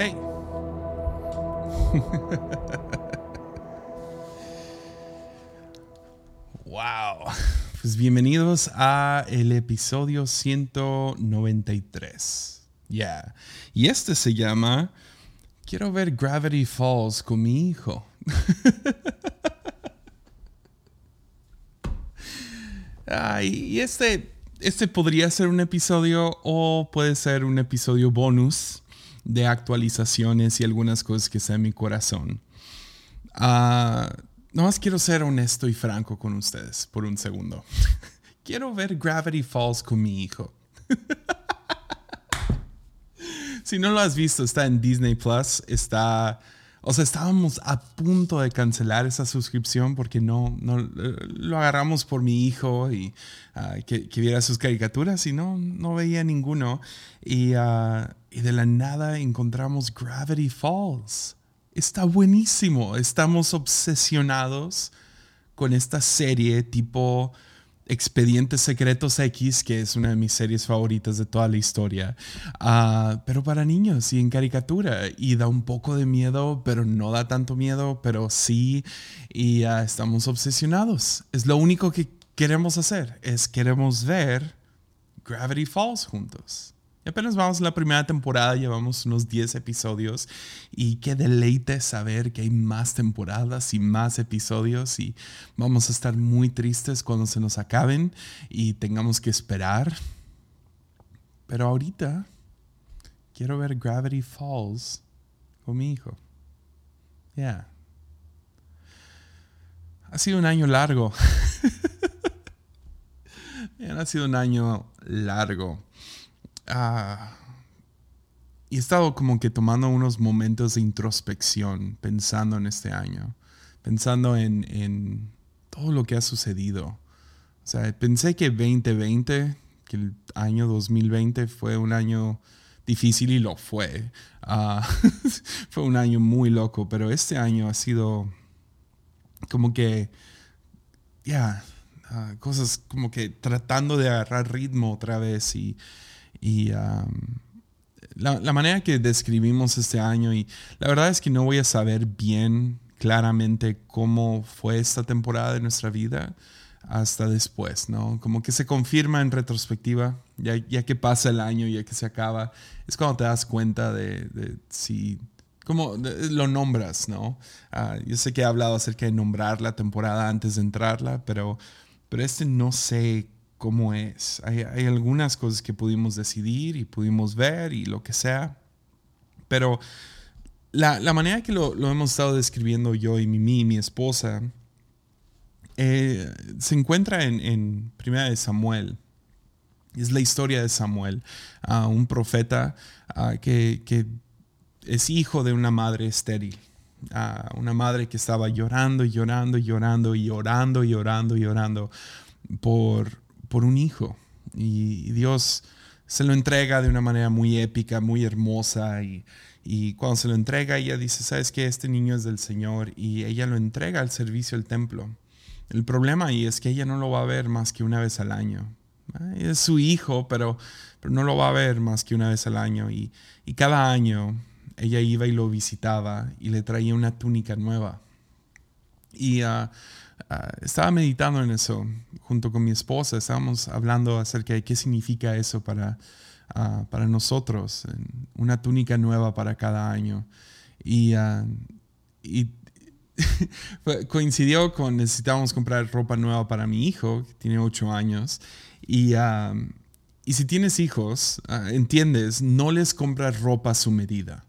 Hey. wow. Pues bienvenidos a el episodio 193. Ya. Y este se llama Quiero ver Gravity Falls con mi hijo. y este, este podría ser un episodio o puede ser un episodio bonus de actualizaciones y algunas cosas que sean en mi corazón. Uh, nomás quiero ser honesto y franco con ustedes por un segundo. quiero ver Gravity Falls con mi hijo. si no lo has visto, está en Disney Plus. Está o sea, estábamos a punto de cancelar esa suscripción porque no, no lo agarramos por mi hijo y ah, que, viera sus caricaturas y no, no veía ninguno. Y, ah, y de la nada encontramos Gravity Falls. Está buenísimo. Estamos obsesionados con esta serie tipo Expedientes Secretos X, que es una de mis series favoritas de toda la historia, ah, pero para niños y en caricatura. Y da un poco de miedo, pero no da tanto miedo, pero sí. Y uh, estamos obsesionados. Es lo único que queremos hacer, es queremos ver Gravity Falls juntos apenas vamos a la primera temporada, llevamos unos 10 episodios y qué deleite saber que hay más temporadas y más episodios y vamos a estar muy tristes cuando se nos acaben y tengamos que esperar. Pero ahorita quiero ver Gravity Falls con mi hijo. Ya. Ha sido un año largo. ha sido un año largo. Ah, y he estado como que tomando unos momentos de introspección, pensando en este año, pensando en, todo lo que ha sucedido. O sea, pensé que 2020, que el año 2020 fue un año difícil y lo fue. Ah, fue un año muy loco, pero este año ha sido como que, ya, ah, cosas como que tratando de agarrar ritmo otra vez y y la, manera que describimos este año, y la verdad es que no voy a saber bien claramente cómo fue esta temporada de nuestra vida hasta después, ¿no? Como que se confirma en retrospectiva, ya, ya que pasa el año, ya que se acaba, es cuando te das cuenta de, si, cómo lo nombras, ¿no? Ah, yo sé que he hablado acerca de nombrar la temporada antes de entrarla, pero, pero este no sé cómo es. Hay, algunas cosas que pudimos decidir y pudimos ver y lo que sea, pero la, manera que lo, hemos estado describiendo yo y Mimi, mi esposa, eh, se encuentra en, Primera de Samuel. Es la historia de Samuel, un profeta que, que, es hijo de una madre estéril. una madre que estaba llorando llorando y llorando y llorando y llorando y llorando por, por un hijo. Y Dios se lo entrega de una manera muy épica, muy hermosa. Y, cuando se lo entrega, ella dice, ¿sabes qué? Este niño es del Señor. Y ella lo entrega al servicio del templo. El problema ahí es que ella no lo va a ver más que una vez al año. Es su hijo, pero, pero no lo va a ver más que una vez al año. Y, cada año ella iba y lo visitaba y le traía una túnica nueva. Y uh, Ah, estaba meditando en eso junto con mi esposa, estábamos hablando acerca de qué significa eso para, ah, para nosotros, una túnica nueva para cada año. Y, ah, coincidió con necesitábamos comprar ropa nueva para mi hijo, que tiene ocho años. Y, y si tienes hijos, entiendes, no les compras ropa a su medida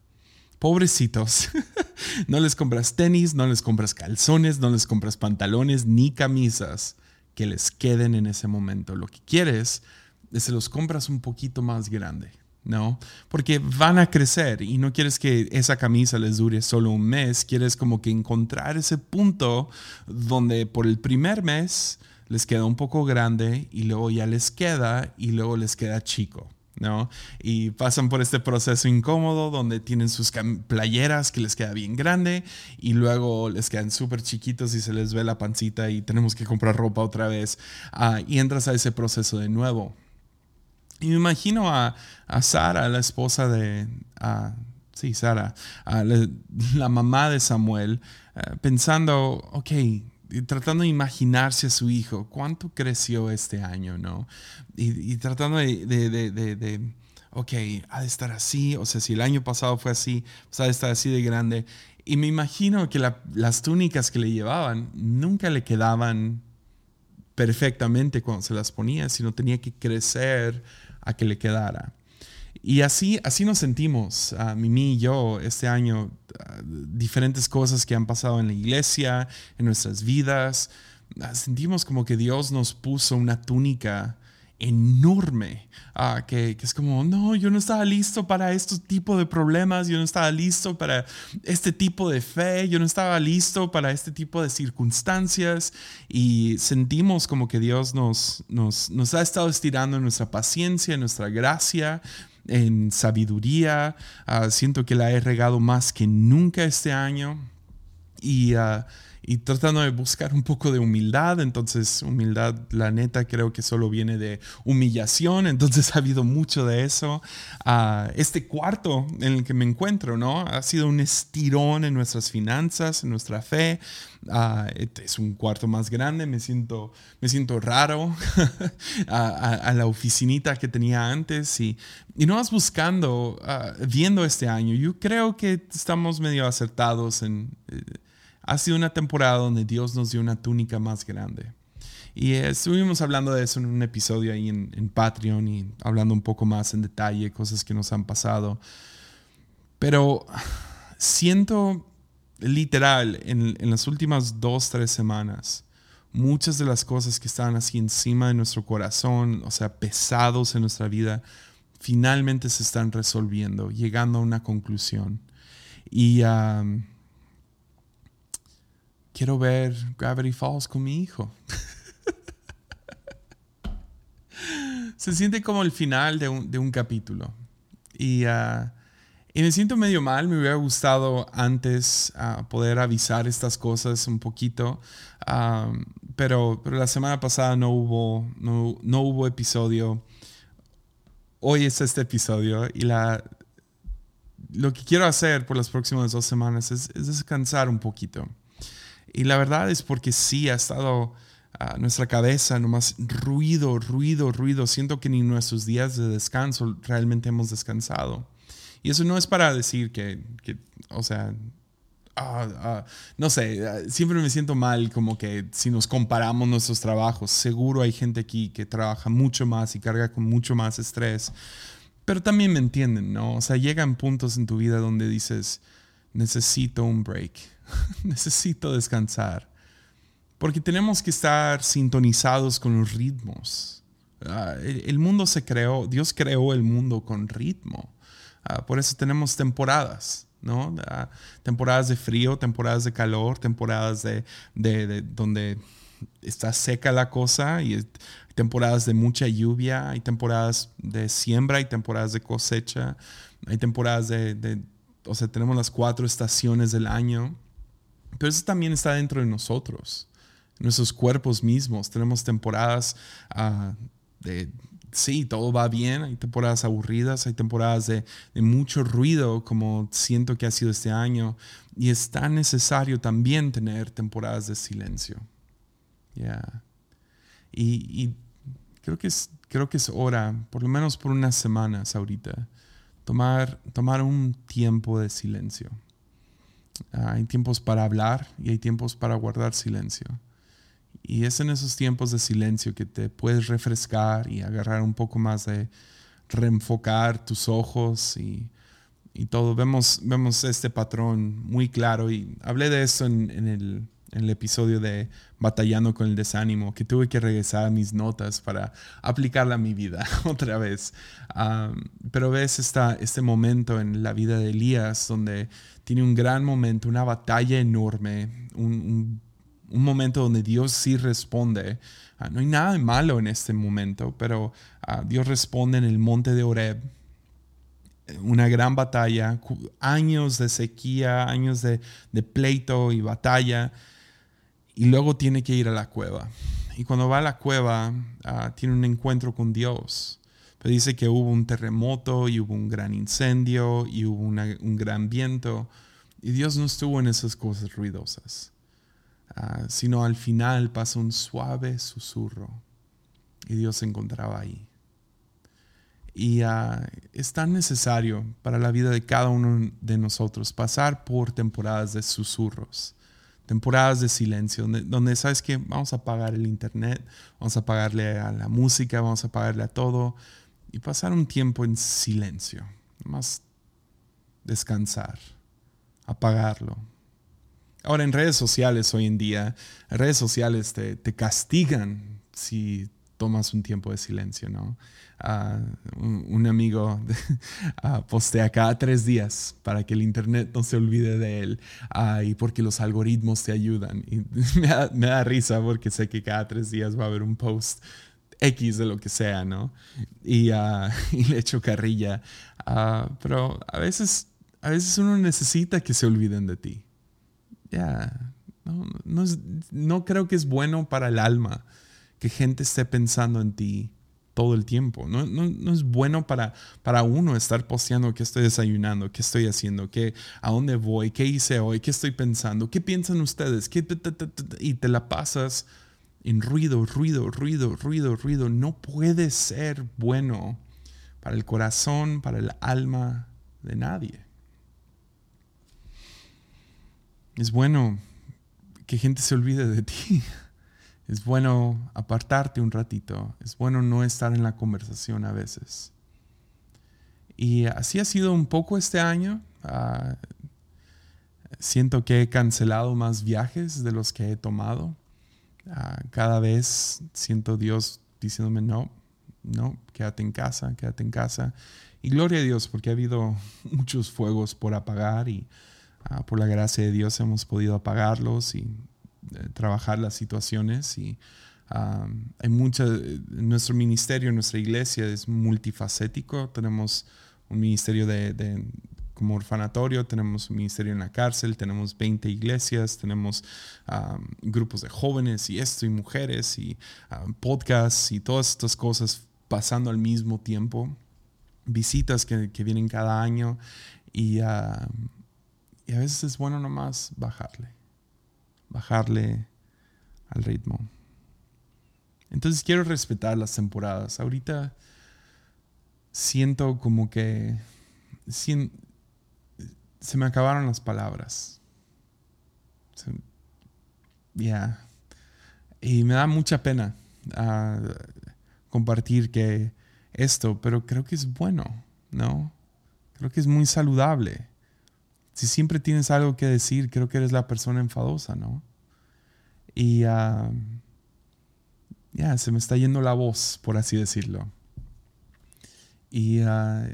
pobrecitos, no les compras tenis, no les compras calzones, no les compras pantalones ni camisas que les queden en ese momento. Lo que quieres es que los compras un poquito más grande, ¿no? Porque van a crecer y no quieres que esa camisa les dure solo un mes, quieres como que encontrar ese punto donde por el primer mes les queda un poco grande y luego ya les queda y luego les queda chico. ¿No? Y pasan por este proceso incómodo donde tienen sus playeras que les queda bien grande y luego les quedan súper chiquitos y se les ve la pancita y tenemos que comprar ropa otra vez ah, y entras a ese proceso de nuevo. Y me imagino a, a Sara, la esposa de, sí, Sara, la, mamá de Samuel, eh, pensando, ok, tratando de imaginarse a su hijo, cuánto creció este año, ¿no? Y, tratando de, de, ok, ha de estar así, o sea, si el año pasado fue así, pues ha de estar así de grande. Y me imagino que las túnicas que le llevaban nunca le quedaban perfectamente cuando se las ponía, sino tenía que crecer a que le quedara. Y así, así nos sentimos, uh, Mimi y yo, este año, diferentes cosas que han pasado en la iglesia, en nuestras vidas. sentimos como que Dios nos puso una túnica enorme, ah, que, es como, no, yo no estaba listo para este tipo de problemas, yo no estaba listo para este tipo de fe, yo no estaba listo para este tipo de circunstancias y sentimos como que Dios nos, nos, nos ha estado estirando en nuestra paciencia, en nuestra gracia, en sabiduría, ah, siento que la he regado más que nunca este año y... Uh, y tratando de buscar un poco de humildad. Entonces, humildad, la neta, creo que solo viene de humillación. Entonces, ha habido mucho de eso. Ah, este cuarto en el que me encuentro, ¿no? Ha sido un estirón en nuestras finanzas, en nuestra fe. Uh, es un cuarto más grande, me siento, me siento raro a, la oficinita que tenía antes y, y no vas buscando, ah, viendo este año, yo creo que estamos medio acertados en... Eh, ha sido una temporada donde Dios nos dio una túnica más grande. Y estuvimos hablando de eso en un episodio ahí en, Patreon y hablando un poco más en detalle, cosas que nos han pasado. Pero siento literal en, en las últimas dos, tres semanas, muchas de las cosas que estaban así encima de nuestro corazón, o sea, pesados en nuestra vida, finalmente se están resolviendo, llegando a una conclusión. Y quiero ver Gravity Falls con mi hijo. Se siente como el final de un, capítulo. Ah, y, me siento medio mal, me hubiera gustado antes ah, poder avisar estas cosas un poquito, ah, pero, pero la semana pasada no hubo, no, hubo episodio. Hoy es este episodio y la, lo que quiero hacer por las próximas dos semanas es, es descansar un poquito. Y la verdad es porque sí ha estado a nuestra cabeza nomás ruido, ruido, ruido. Siento que ni nuestros días de descanso realmente hemos descansado. Y eso no es para decir que, o sea, ah, ah, no sé, siempre me siento mal como que si nos comparamos nuestros trabajos, seguro hay gente aquí que trabaja mucho más y carga con mucho más estrés, pero también me entienden, ¿no? O sea, llegan puntos en tu vida donde dices, necesito un break necesito descansar. Porque tenemos que estar sintonizados con los ritmos. Ah, el, mundo se creó, Dios creó el mundo con ritmo. Ah, por eso tenemos temporadas, ¿no? Ah, temporadas de frío, temporadas de calor, temporadas de, de, donde está seca la cosa y temporadas de mucha lluvia, hay temporadas de siembra, hay temporadas de cosecha, hay temporadas de, de o sea, tenemos las cuatro estaciones del año. Pero eso también está dentro de nosotros, nuestros cuerpos mismos. Tenemos temporadas ah, de, sí, todo va bien, hay temporadas aburridas, hay temporadas de, mucho ruido, como siento que ha sido este año. Y es tan necesario también tener temporadas de silencio. Yeah. Y, creo, que es, creo que es hora, por lo menos por unas semanas ahorita, tomar, tomar un tiempo de silencio. Ah, hay tiempos para hablar y hay tiempos para guardar silencio. Y es en esos tiempos de silencio que te puedes refrescar y agarrar un poco más de reenfocar tus ojos y, y todo. Vemos, vemos este patrón muy claro y hablé de eso en, en, el, el, episodio de Batallando con el Desánimo, que tuve que regresar a mis notas para aplicarla a mi vida otra vez. Ah, pero ves esta, este momento en la vida de Elías donde tiene un gran momento, una batalla enorme, un, momento donde Dios sí responde. Ah, no hay nada de malo en este momento, pero ah, Dios responde en el monte de Oreb. Una gran batalla, años de sequía, años de, pleito y batalla, y luego tiene que ir a la cueva. Y cuando va a la cueva, ah, tiene un encuentro con Dios Pero dice que hubo un terremoto y hubo un gran incendio y hubo un gran viento. Y Dios no estuvo en esas cosas ruidosas, ah, sino al final pasó un suave susurro y Dios se encontraba ahí. Y ah, es tan necesario para la vida de cada uno de nosotros pasar por temporadas de susurros, temporadas de silencio, donde, sabes que vamos a apagar el internet, vamos a pagarle a la música, vamos a pagarle a todo y pasar un tiempo en silencio, más descansar, apagarlo. Ahora en redes sociales hoy en día, redes sociales te, te castigan si tomas un tiempo de silencio, ¿no? un, amigo postea cada tres días para que el internet no se olvide de él y porque los algoritmos te ayudan. Y me da, risa porque sé que cada tres días va a haber un post X de lo que sea, ¿no? Y, le echo carrilla. pero a veces, a veces uno necesita que se olviden de ti. Ya, no, no creo que es bueno para el alma que gente esté pensando en ti todo el tiempo. No, es bueno para, para uno estar posteando qué estoy desayunando, qué estoy haciendo, qué, a dónde voy, qué hice hoy, qué estoy pensando, qué piensan ustedes, ¿Qué y te la pasas en ruido, ruido, ruido, ruido, ruido. No puede ser bueno para el corazón, para el alma de nadie. Es bueno que gente se olvide de ti. Es bueno apartarte un ratito, es bueno no estar en la conversación a veces. Y así ha sido un poco este año. Ah, siento que he cancelado más viajes de los que he tomado. Ah, cada vez siento Dios diciéndome, no, no, quédate en casa, quédate en casa. Y gloria a Dios, porque ha habido muchos fuegos por apagar y ah, por la gracia de Dios hemos podido apagarlos y trabajar las situaciones y hay mucha, nuestro ministerio, nuestra iglesia es multifacético, tenemos un ministerio de, como orfanatorio, tenemos un ministerio en la cárcel, tenemos 20 iglesias, tenemos grupos de jóvenes y esto y mujeres y podcasts y todas estas cosas pasando al mismo tiempo, visitas que, vienen cada año y, y a veces es bueno nomás bajarle bajarle al ritmo. Entonces quiero respetar las temporadas. Ahorita siento como que se me acabaron las palabras. Ya. Y me da mucha pena ah, compartir que esto, pero creo que es bueno, ¿no? Creo que es muy saludable si siempre tienes algo que decir, creo que eres la persona enfadosa, ¿no? Y ah, ya, se me está yendo la voz, por así decirlo. Y uh,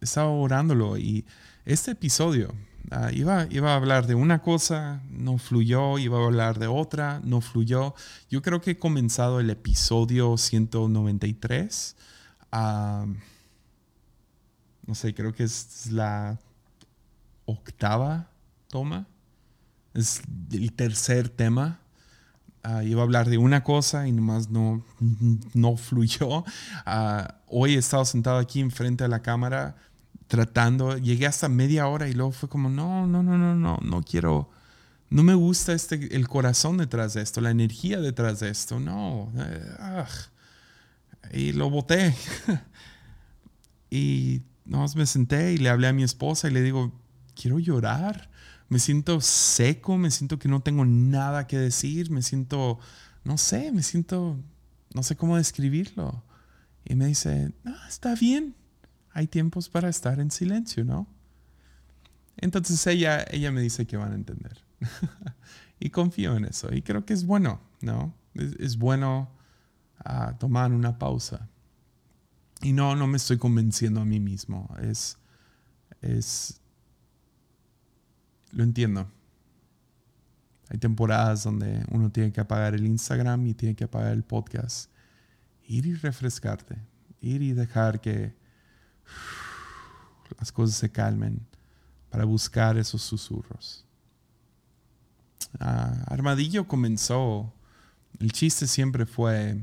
estaba orándolo y este episodio ah, iba, iba a hablar de una cosa, no fluyó, iba a hablar de otra, no fluyó. Yo creo que he comenzado el episodio 193. no sé, creo que es la octava toma. Es el tercer tema. Uh, iba a hablar de una cosa y nomás no, no fluyó. Ah, hoy he estado sentado aquí enfrente de la cámara tratando, llegué hasta media hora y luego fue como, no, no, no, no, no, no quiero, no me gusta este, el corazón detrás de esto, la energía detrás de esto, no. Eh, y lo boté. y nomás me senté y le hablé a mi esposa y le digo, quiero llorar, me siento seco, me siento que no tengo nada que decir, me siento, no sé, me siento, no sé cómo describirlo. Y me dice, no, está bien, hay tiempos para estar en silencio, ¿no? Entonces ella, ella me dice que van a entender. y confío en eso. Y creo que es bueno, ¿no? Es, bueno ah, tomar una pausa. Y no, no me estoy convenciendo a mí mismo. Es, es lo entiendo. Hay temporadas donde uno tiene que apagar el Instagram y tiene que apagar el podcast. Ir y refrescarte. Ir y dejar que las cosas se calmen para buscar esos susurros. Ah, Armadillo comenzó, el chiste siempre fue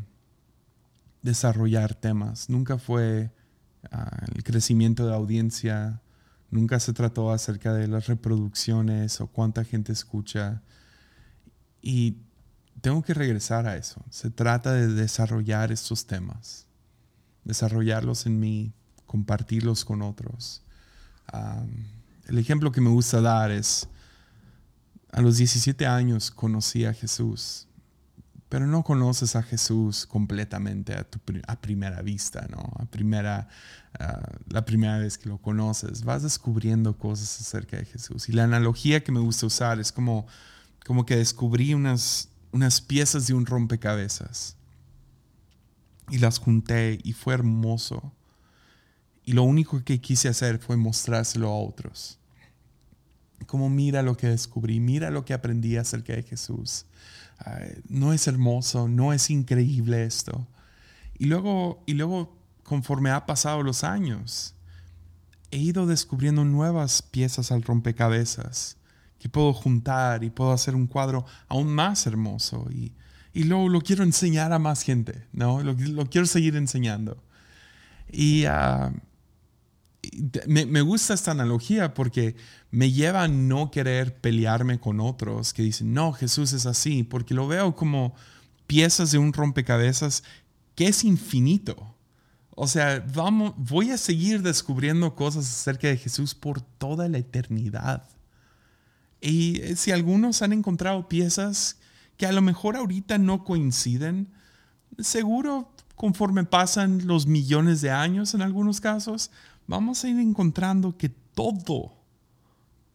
desarrollar temas, nunca fue Ah, el crecimiento de audiencia. Nunca se trató acerca de las reproducciones o cuánta gente escucha. Y tengo que regresar a eso. Se trata de desarrollar estos temas, desarrollarlos en mí, compartirlos con otros. el ejemplo que me gusta dar es, a los 17 años conocí a Jesús pero no conoces a Jesús completamente a, tu, a primera vista, ¿no? A primera, la primera vez que lo conoces, vas descubriendo cosas acerca de Jesús. Y la analogía que me gusta usar es como, como que descubrí unas, unas piezas de un rompecabezas y las junté y fue hermoso. Y lo único que quise hacer fue mostrárselo a otros. Como mira lo que descubrí, mira lo que aprendí acerca de Jesús no es hermoso, no es increíble esto. Y luego, y luego, conforme ha pasado los años, he ido descubriendo nuevas piezas al rompecabezas que puedo juntar y puedo hacer un cuadro aún más hermoso. Y, y luego lo quiero enseñar a más gente, ¿no? Lo, quiero seguir enseñando. Y ah, me, gusta esta analogía porque me lleva a no querer pelearme con otros que dicen, no, Jesús es así, porque lo veo como piezas de un rompecabezas que es infinito. O sea, vamos, voy a seguir descubriendo cosas acerca de Jesús por toda la eternidad. Y si algunos han encontrado piezas que a lo mejor ahorita no coinciden, seguro conforme pasan los millones de años en algunos casos, vamos a ir encontrando que todo,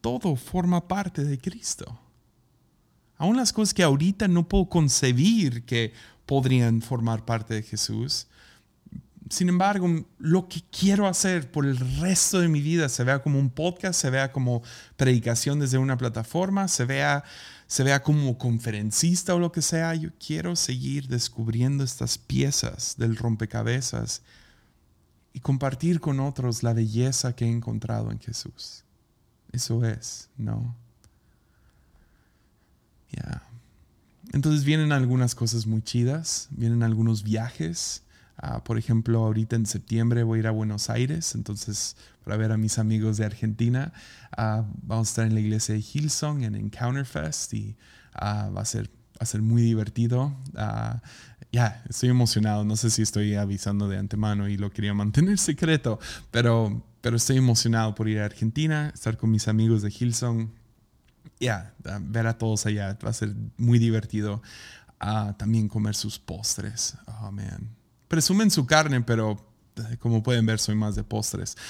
todo forma parte de Cristo. Aún las cosas que ahorita no puedo concebir que podrían formar parte de Jesús. Sin embargo, lo que quiero hacer por el resto de mi vida, se vea como un podcast, se vea como predicación desde una plataforma, se vea, se vea como conferencista o lo que sea, yo quiero seguir descubriendo estas piezas del rompecabezas y compartir con otros la belleza que he encontrado en Jesús. Eso es, ¿no? Ya. Entonces vienen algunas cosas muy chidas, vienen algunos viajes. Ah, por ejemplo, ahorita en septiembre voy a ir a Buenos Aires, entonces para ver a mis amigos de Argentina. Ah, vamos a estar en la iglesia de Hillsong en Encounter Fest y ah, va, a ser, va a ser muy divertido ya, estoy emocionado. No sé si estoy avisando de antemano y lo quería mantener secreto, pero, pero estoy emocionado por ir a Argentina, estar con mis amigos de Hilson. Ya, ver a todos allá va a ser muy divertido. También comer sus postres. Oh, man. Presumen su carne, pero eh, como pueden ver, soy más de postres.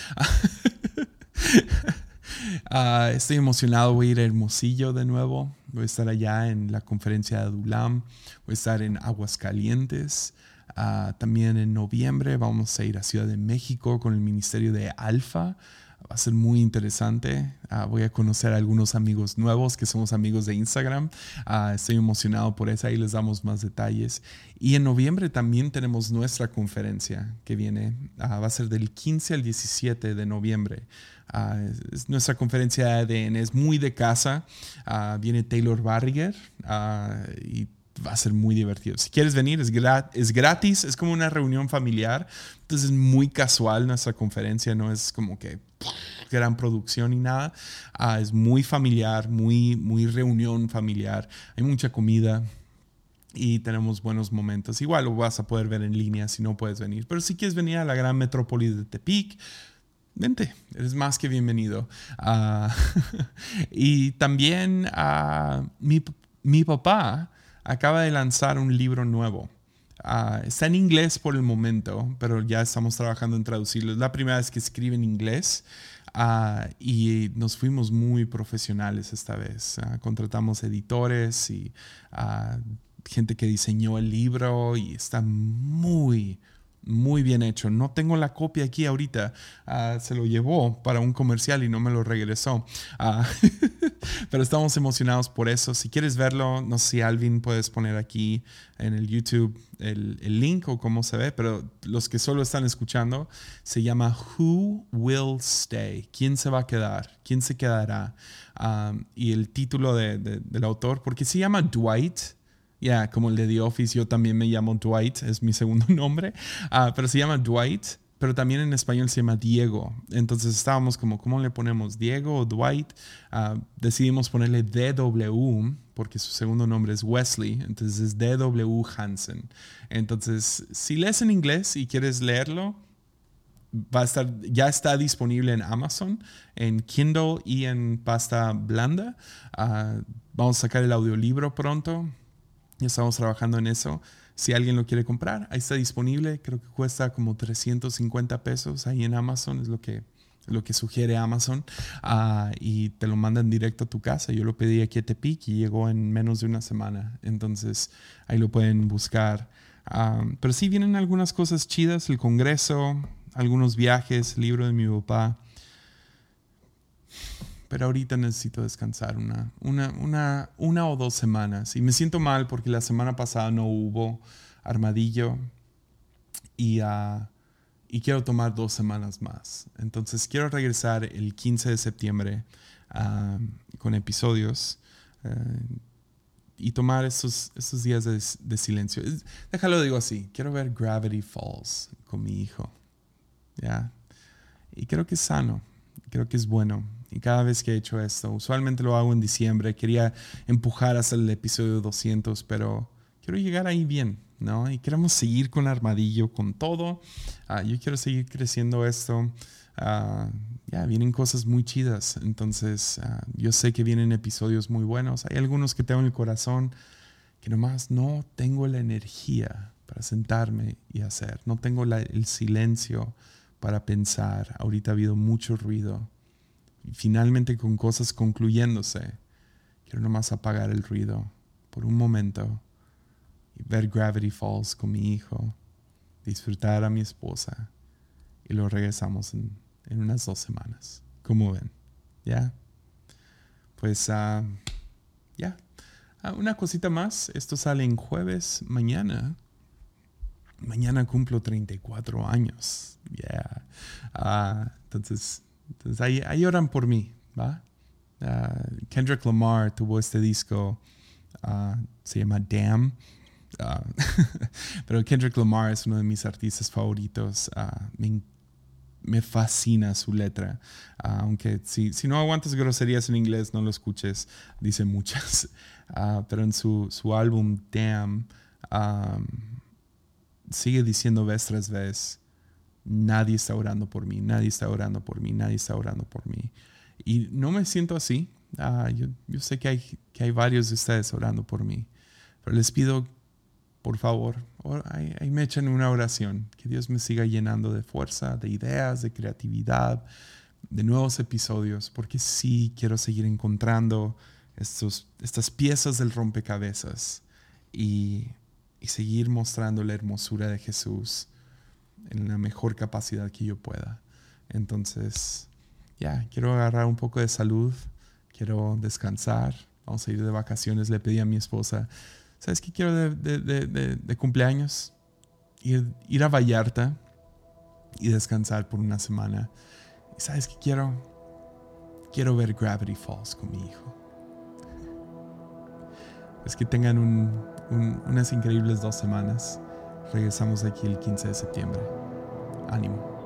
Ah, estoy emocionado, voy a ir a Hermosillo de nuevo. Voy a estar allá en la conferencia de Adulam. Voy a estar en Aguascalientes. Uh, también en noviembre vamos a ir a Ciudad de México con el Ministerio de Alfa. Va a ser muy interesante. Ah, voy a conocer a algunos amigos nuevos que somos amigos de Instagram. estoy emocionado por eso. Ahí les damos más detalles. Y en noviembre también tenemos nuestra conferencia que viene. va a ser del 15 al 17 de noviembre. Ah, es nuestra conferencia de ADN es muy de casa. Ah, viene Taylor Barriger ah, y va a ser muy divertido. Si quieres venir, es, es gratis, es como una reunión familiar. Entonces es muy casual nuestra conferencia, no es como que gran producción y nada. es muy familiar, muy, muy reunión familiar. Hay mucha comida, y tenemos buenos momentos. Igual lo vas a poder ver en línea si no puedes venir. Pero si quieres venir a la gran metrópoli de Tepic, vente, eres más que bienvenido. Ah, y también uh, mi, papá acaba de lanzar un libro nuevo. Ah, está en inglés por el momento, pero ya estamos trabajando en traducirlo. Es la primera vez que escribe en inglés y nos fuimos muy profesionales esta vez. contratamos editores y gente que diseñó el libro y está muy, muy bien hecho. No tengo la copia aquí ahorita. Ah, se lo llevó para un comercial y no me lo regresó. Ah, pero estamos emocionados por eso. Si quieres verlo, no sé si Alvin puedes poner aquí en el YouTube el, el, link o cómo se ve, pero los que solo están escuchando, se llama Who Will Stay? ¿Quién se va a quedar? ¿Quién se quedará? Ah, y el título de, del autor, porque se llama Dwight ya, como el de The Office, yo también me llamo Dwight, es mi segundo nombre, ah, pero se llama Dwight pero también en español se llama Diego. Entonces estábamos como, ¿cómo le ponemos? Diego o Dwight. Ah, decidimos ponerle DW porque su segundo nombre es Wesley, entonces es DW Hansen. Entonces, si lees en inglés y quieres leerlo, va a estar, ya está disponible en Amazon, en Kindle y en pasta blanda. Ah, vamos a sacar el audiolibro pronto. Ya estamos trabajando en eso. Si alguien lo quiere comprar, ahí está disponible. Creo que cuesta como 350 pesos ahí en Amazon, es lo que, lo que sugiere Amazon. Ah, y te lo mandan directo a tu casa. Yo lo pedí aquí a Tepic y llegó en menos de una semana. Entonces ahí lo pueden buscar. Ah, pero sí vienen algunas cosas chidas, el Congreso, algunos viajes, libro de mi papá. Pero ahorita necesito descansar una, una, una, una o dos semanas. Y me siento mal porque la semana pasada no hubo armadillo. Y, ah, y quiero tomar dos semanas más. Entonces quiero regresar el 15 de septiembre ah, con episodios. Eh, y tomar esos, esos días de, de silencio. Déjalo digo así, quiero ver Gravity Falls con mi hijo. ¿ya? Y creo que es sano, creo que es bueno. Y cada vez que he hecho esto, usualmente lo hago en diciembre, quería empujar hasta el episodio 200, pero quiero llegar ahí bien, ¿no? Y queremos seguir con Armadillo, con todo. Ah, yo quiero seguir creciendo esto. Ah, ya vienen cosas muy chidas, entonces ah, yo sé que vienen episodios muy buenos. Hay algunos que tengo en el corazón que nomás no tengo la energía para sentarme y hacer, no tengo el silencio para pensar. Ahorita ha habido mucho ruido. Y finalmente con cosas concluyéndose, quiero nomás apagar el ruido por un momento y ver Gravity Falls con mi hijo, disfrutar a mi esposa y lo regresamos en, unas dos semanas. ¿Cómo ven? ¿Ya? Pues ah, ya. Ah, una cosita más, esto sale en jueves mañana mañana cumplo 34 años. Yeah. Ah, entonces, entonces ahí, oran por mí, ¿va? Ah, Kendrick Lamar tuvo este disco, uh, se llama Damn. pero Kendrick Lamar es uno de mis artistas favoritos. Me, me, fascina su letra. aunque si, si, no aguantas groserías en inglés, no lo escuches. Dice muchas. pero en su, su álbum Damn, sigue diciendo vez tras vez, nadie está orando por mí, nadie está orando por mí, nadie está orando por mí. Y no me siento así. Ah, yo, sé que hay, que hay varios de ustedes orando por mí, pero les pido, por favor, ahí, me echen una oración, que Dios me siga llenando de fuerza, de ideas, de creatividad, de nuevos episodios, porque sí quiero seguir encontrando estos, estas piezas del rompecabezas. Y y seguir mostrando la hermosura de Jesús en la mejor capacidad que yo pueda. Entonces, ya, quiero agarrar un poco de salud, quiero descansar, vamos a ir de vacaciones, le pedí a mi esposa, ¿sabes qué quiero de, cumpleaños? Ir, ir, a Vallarta y descansar por una semana. ¿Y sabes qué quiero? Quiero ver Gravity Falls con mi hijo. Es que tengan un, unas increíbles dos semanas. Regresamos aquí el 15 de septiembre. Ánimo.